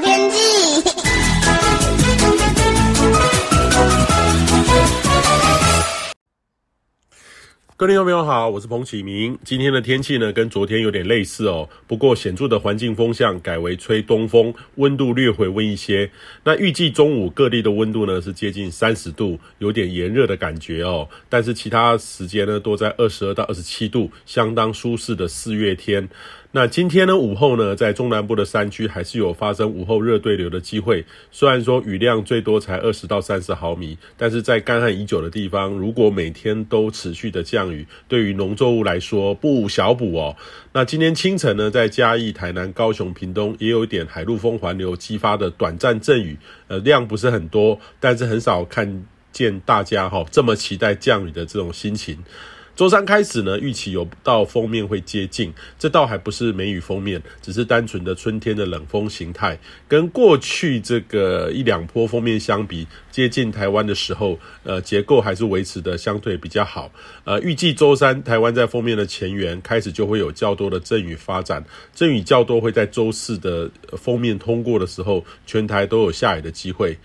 天气。各位听众朋友好，我是彭启明。今天的天气呢，跟昨天有点类似哦，不过显著的环境风向改为吹东风，温度略回温一些。那预计中午各地的温度呢是接近三十度，有点炎热的感觉哦。但是其他时间呢都在二十二到二十七度，相当舒适的四月天。那今天呢，午后呢，在中南部的山区还是有发生午后热对流的机会。虽然说雨量最多才二十到三十毫米，但是在干旱已久的地方，如果每天都持续的降雨，对于农作物来说不小补哦。那今天清晨呢，在嘉义、台南、高雄、屏东也有一点海陆风环流激发的短暂阵雨，呃，量不是很多，但是很少看见大家哈这么期待降雨的这种心情。周三开始呢，预期有道锋面会接近，这倒还不是梅雨锋面，只是单纯的春天的冷锋形态。跟过去这个一两波锋面相比，接近台湾的时候，呃，结构还是维持的相对比较好。呃，预计周三台湾在锋面的前缘开始就会有较多的阵雨发展，阵雨较多会在周四的锋面通过的时候，全台都有下雨的机会。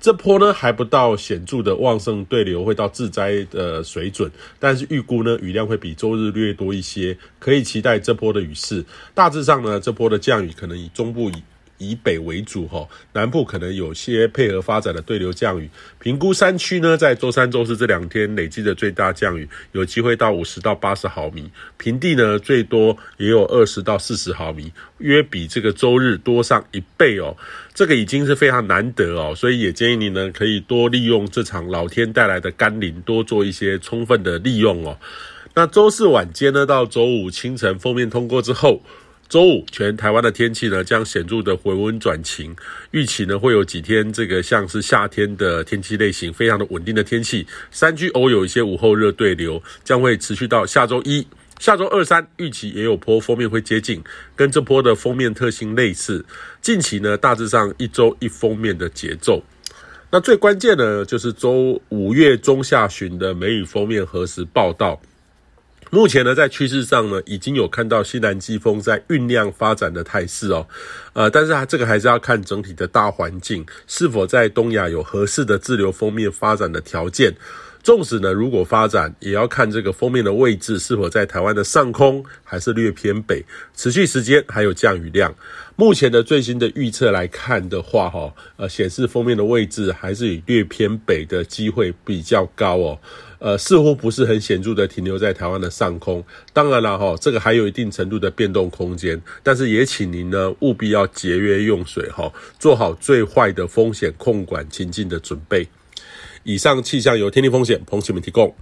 这波呢还不到显著的旺盛对流会到致灾的水准，但是预估呢雨量会比周日略多一些，可以期待这波的雨势。大致上呢，这波的降雨可能以中部以以北为主哈，南部可能有些配合发展的对流降雨。评估山区呢，在周三、周四这两天累积的最大降雨，有机会到五十到八十毫米。平地呢，最多也有二十到四十毫米，约比这个周日多上一倍哦。这个已经是非常难得哦，所以也建议你呢，可以多利用这场老天带来的甘霖，多做一些充分的利用哦。那周四晚间呢，到周五清晨锋面通过之后。周五，全台湾的天气呢将显著的回温转晴，预期呢会有几天这个像是夏天的天气类型，非常的稳定的天气。山区偶有一些午后热对流，将会持续到下周一、下周二、三，预期也有波封面会接近，跟这波的封面特性类似。近期呢大致上一周一封面的节奏。那最关键的就是周五月中下旬的梅雨封面何时报道。目前呢，在趋势上呢，已经有看到西南季风在酝酿发展的态势哦，呃，但是它这个还是要看整体的大环境是否在东亚有合适的滞留锋面发展的条件。纵使呢，如果发展，也要看这个封面的位置是否在台湾的上空，还是略偏北，持续时间还有降雨量。目前的最新的预测来看的话，哈，呃，显示封面的位置还是以略偏北的机会比较高哦。呃，似乎不是很显著的停留在台湾的上空。当然了，哈，这个还有一定程度的变动空间。但是也请您呢务必要节约用水，哈，做好最坏的风险控管情境的准备。以上气象由天地风险彭启明提供。